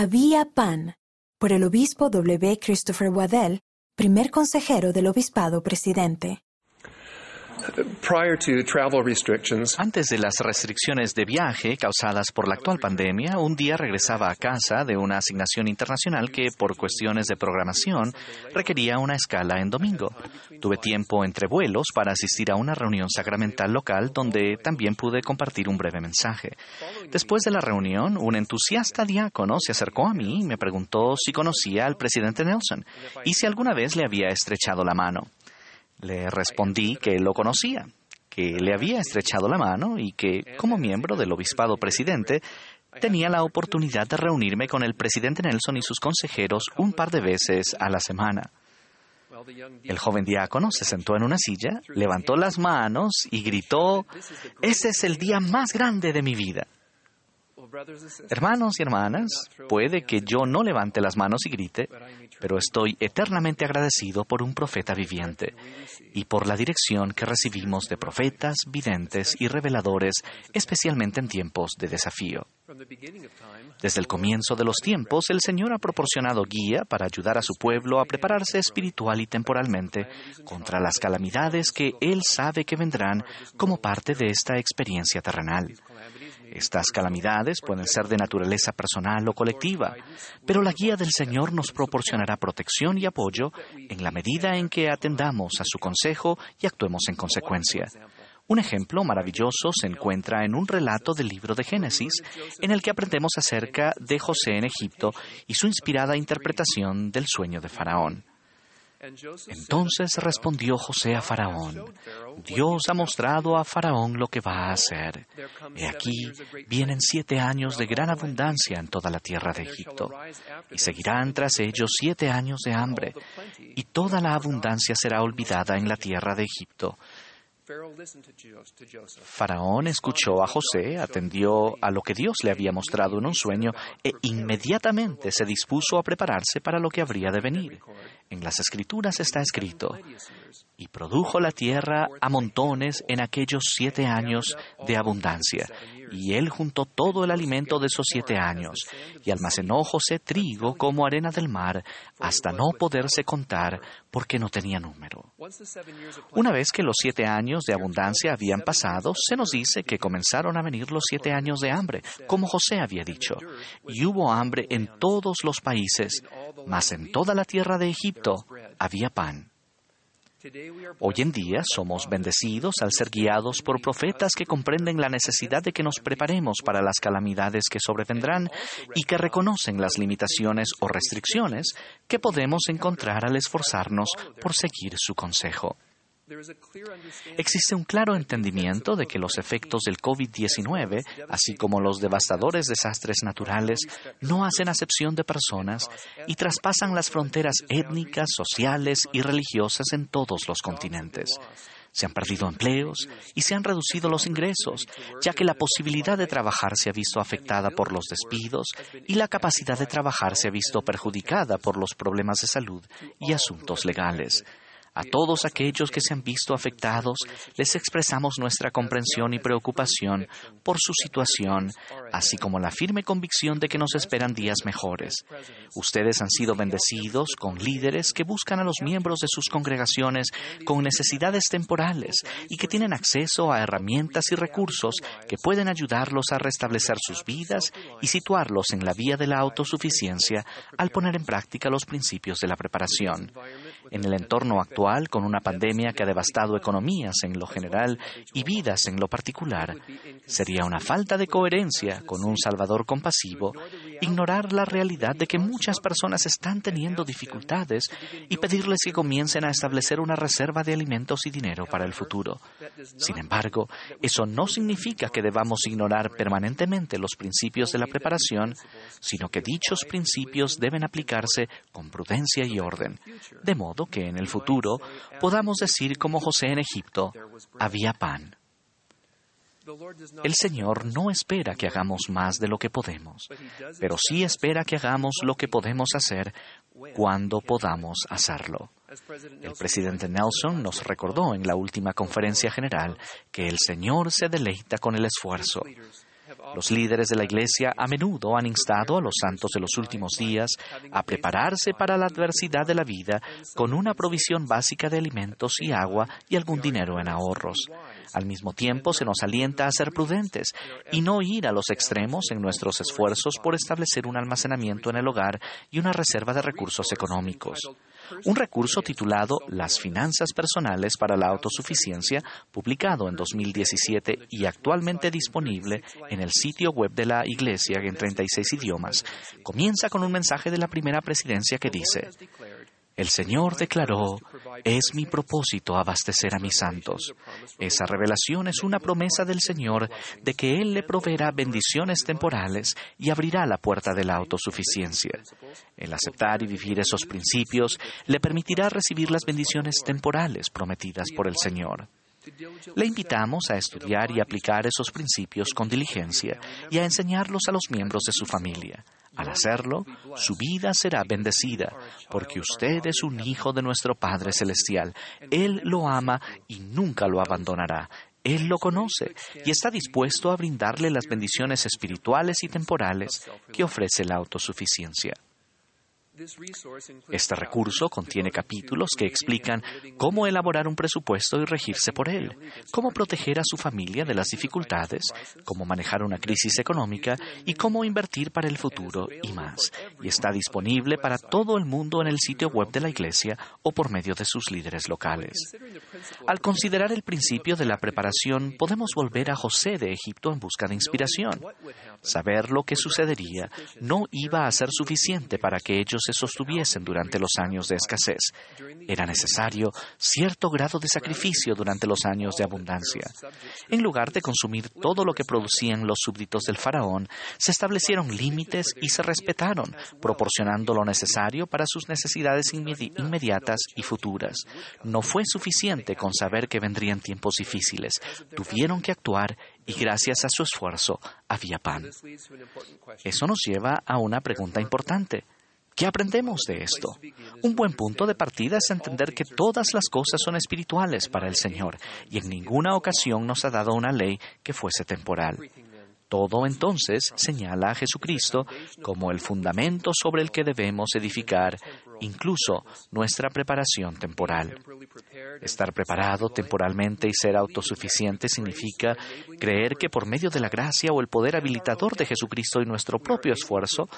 Había pan, por el obispo W. Christopher Waddell, primer consejero del obispado presidente. Antes de las restricciones de viaje causadas por la actual pandemia, un día regresaba a casa de una asignación internacional que, por cuestiones de programación, requería una escala en domingo. Tuve tiempo entre vuelos para asistir a una reunión sacramental local donde también pude compartir un breve mensaje. Después de la reunión, un entusiasta diácono se acercó a mí y me preguntó si conocía al presidente Nelson y si alguna vez le había estrechado la mano. Le respondí que lo conocía, que le había estrechado la mano y que, como miembro del obispado presidente, tenía la oportunidad de reunirme con el presidente Nelson y sus consejeros un par de veces a la semana. El joven diácono se sentó en una silla, levantó las manos y gritó, Ese es el día más grande de mi vida. Hermanos y hermanas, puede que yo no levante las manos y grite, pero estoy eternamente agradecido por un profeta viviente y por la dirección que recibimos de profetas, videntes y reveladores, especialmente en tiempos de desafío. Desde el comienzo de los tiempos, el Señor ha proporcionado guía para ayudar a su pueblo a prepararse espiritual y temporalmente contra las calamidades que Él sabe que vendrán como parte de esta experiencia terrenal. Estas calamidades pueden ser de naturaleza personal o colectiva, pero la guía del Señor nos proporcionará protección y apoyo en la medida en que atendamos a su consejo y actuemos en consecuencia. Un ejemplo maravilloso se encuentra en un relato del libro de Génesis, en el que aprendemos acerca de José en Egipto y su inspirada interpretación del sueño de Faraón. Entonces respondió José a Faraón, Dios ha mostrado a Faraón lo que va a hacer. He aquí, vienen siete años de gran abundancia en toda la tierra de Egipto, y seguirán tras ellos siete años de hambre, y toda la abundancia será olvidada en la tierra de Egipto, Faraón escuchó a José, atendió a lo que Dios le había mostrado en un sueño e inmediatamente se dispuso a prepararse para lo que habría de venir. En las escrituras está escrito, y produjo la tierra a montones en aquellos siete años de abundancia, y él juntó todo el alimento de esos siete años, y almacenó José trigo como arena del mar, hasta no poderse contar, porque no tenía número. Una vez que los siete años de abundancia habían pasado, se nos dice que comenzaron a venir los siete años de hambre, como José había dicho, y hubo hambre en todos los países, mas en toda la tierra de Egipto había pan. Hoy en día somos bendecidos al ser guiados por profetas que comprenden la necesidad de que nos preparemos para las calamidades que sobrevendrán y que reconocen las limitaciones o restricciones que podemos encontrar al esforzarnos por seguir su consejo. Existe un claro entendimiento de que los efectos del COVID-19, así como los devastadores desastres naturales, no hacen acepción de personas y traspasan las fronteras étnicas, sociales y religiosas en todos los continentes. Se han perdido empleos y se han reducido los ingresos, ya que la posibilidad de trabajar se ha visto afectada por los despidos y la capacidad de trabajar se ha visto perjudicada por los problemas de salud y asuntos legales. A todos aquellos que se han visto afectados, les expresamos nuestra comprensión y preocupación por su situación, así como la firme convicción de que nos esperan días mejores. Ustedes han sido bendecidos con líderes que buscan a los miembros de sus congregaciones con necesidades temporales y que tienen acceso a herramientas y recursos que pueden ayudarlos a restablecer sus vidas y situarlos en la vía de la autosuficiencia al poner en práctica los principios de la preparación. En el entorno actual, con una pandemia que ha devastado economías en lo general y vidas en lo particular, sería una falta de coherencia con un Salvador compasivo ignorar la realidad de que muchas personas están teniendo dificultades y pedirles que comiencen a establecer una reserva de alimentos y dinero para el futuro. Sin embargo, eso no significa que debamos ignorar permanentemente los principios de la preparación, sino que dichos principios deben aplicarse con prudencia y orden, de modo que en el futuro podamos decir como José en Egipto, había pan. El Señor no espera que hagamos más de lo que podemos, pero sí espera que hagamos lo que podemos hacer cuando podamos hacerlo. El presidente Nelson nos recordó en la última conferencia general que el Señor se deleita con el esfuerzo. Los líderes de la Iglesia a menudo han instado a los santos de los últimos días a prepararse para la adversidad de la vida con una provisión básica de alimentos y agua y algún dinero en ahorros. Al mismo tiempo, se nos alienta a ser prudentes y no ir a los extremos en nuestros esfuerzos por establecer un almacenamiento en el hogar y una reserva de recursos económicos. Un recurso titulado Las finanzas personales para la autosuficiencia, publicado en 2017 y actualmente disponible en el sitio web de la Iglesia en 36 idiomas, comienza con un mensaje de la primera presidencia que dice, el Señor declaró, es mi propósito abastecer a mis santos. Esa revelación es una promesa del Señor de que Él le proveerá bendiciones temporales y abrirá la puerta de la autosuficiencia. El aceptar y vivir esos principios le permitirá recibir las bendiciones temporales prometidas por el Señor. Le invitamos a estudiar y aplicar esos principios con diligencia y a enseñarlos a los miembros de su familia. Al hacerlo, su vida será bendecida, porque usted es un hijo de nuestro Padre Celestial. Él lo ama y nunca lo abandonará. Él lo conoce y está dispuesto a brindarle las bendiciones espirituales y temporales que ofrece la autosuficiencia. Este recurso contiene capítulos que explican cómo elaborar un presupuesto y regirse por él, cómo proteger a su familia de las dificultades, cómo manejar una crisis económica y cómo invertir para el futuro y más. Y está disponible para todo el mundo en el sitio web de la Iglesia o por medio de sus líderes locales. Al considerar el principio de la preparación, podemos volver a José de Egipto en busca de inspiración. Saber lo que sucedería no iba a ser suficiente para que ellos se sostuviesen durante los años de escasez. Era necesario cierto grado de sacrificio durante los años de abundancia. En lugar de consumir todo lo que producían los súbditos del faraón, se establecieron límites y se respetaron, proporcionando lo necesario para sus necesidades inmediatas y futuras. No fue suficiente con saber que vendrían tiempos difíciles. Tuvieron que actuar y gracias a su esfuerzo había pan. Eso nos lleva a una pregunta importante. ¿Qué aprendemos de esto? Un buen punto de partida es entender que todas las cosas son espirituales para el Señor y en ninguna ocasión nos ha dado una ley que fuese temporal. Todo entonces señala a Jesucristo como el fundamento sobre el que debemos edificar incluso nuestra preparación temporal. Estar preparado temporalmente y ser autosuficiente significa creer que por medio de la gracia o el poder habilitador de Jesucristo y nuestro propio esfuerzo,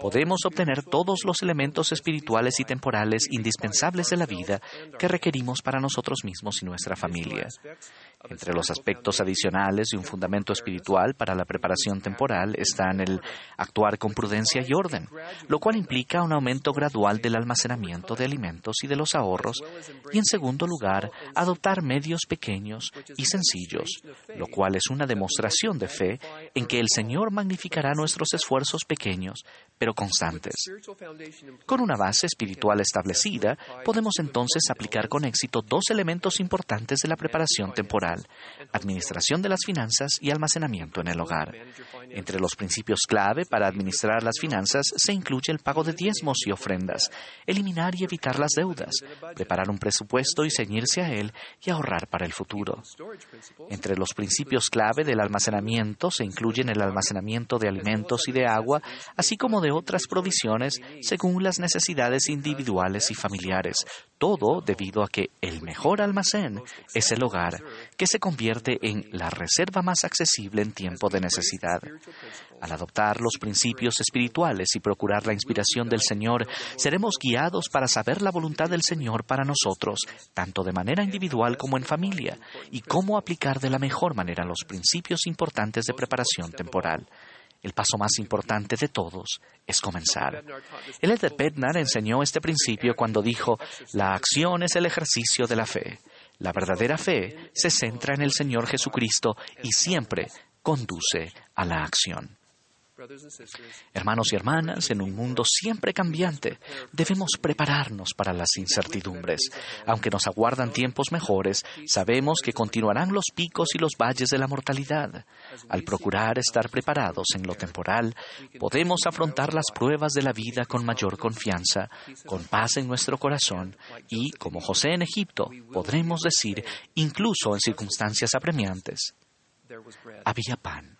podemos obtener todos los elementos espirituales y temporales indispensables de la vida que requerimos para nosotros mismos y nuestra familia. Entre los aspectos adicionales de un fundamento espiritual para la preparación temporal están el actuar con prudencia y orden, lo cual implica un aumento gradual del almacenamiento de alimentos y de los ahorros, y en segundo lugar, adoptar medios pequeños y sencillos, lo cual es una demostración de fe en que el Señor magnificará nuestros esfuerzos pequeños, pero constantes. Con una base espiritual establecida, podemos entonces aplicar con éxito dos elementos importantes de la preparación temporal administración de las finanzas y almacenamiento en el hogar. Entre los principios clave para administrar las finanzas se incluye el pago de diezmos y ofrendas, eliminar y evitar las deudas, preparar un presupuesto y ceñirse a él y ahorrar para el futuro. Entre los principios clave del almacenamiento se incluyen el almacenamiento de alimentos y de agua, así como de otras provisiones según las necesidades individuales y familiares, todo debido a que el mejor almacén es el hogar, que se convierte en la reserva más accesible en tiempo de necesidad. Al adoptar los principios espirituales y procurar la inspiración del Señor, seremos guiados para saber la voluntad del Señor para nosotros, tanto de manera individual como en familia, y cómo aplicar de la mejor manera los principios importantes de preparación temporal. El paso más importante de todos es comenzar. El Elder Bednar enseñó este principio cuando dijo, la acción es el ejercicio de la fe. La verdadera fe se centra en el Señor Jesucristo y siempre conduce a la acción. Hermanos y hermanas, en un mundo siempre cambiante, debemos prepararnos para las incertidumbres. Aunque nos aguardan tiempos mejores, sabemos que continuarán los picos y los valles de la mortalidad. Al procurar estar preparados en lo temporal, podemos afrontar las pruebas de la vida con mayor confianza, con paz en nuestro corazón y, como José en Egipto, podremos decir, incluso en circunstancias apremiantes, había pan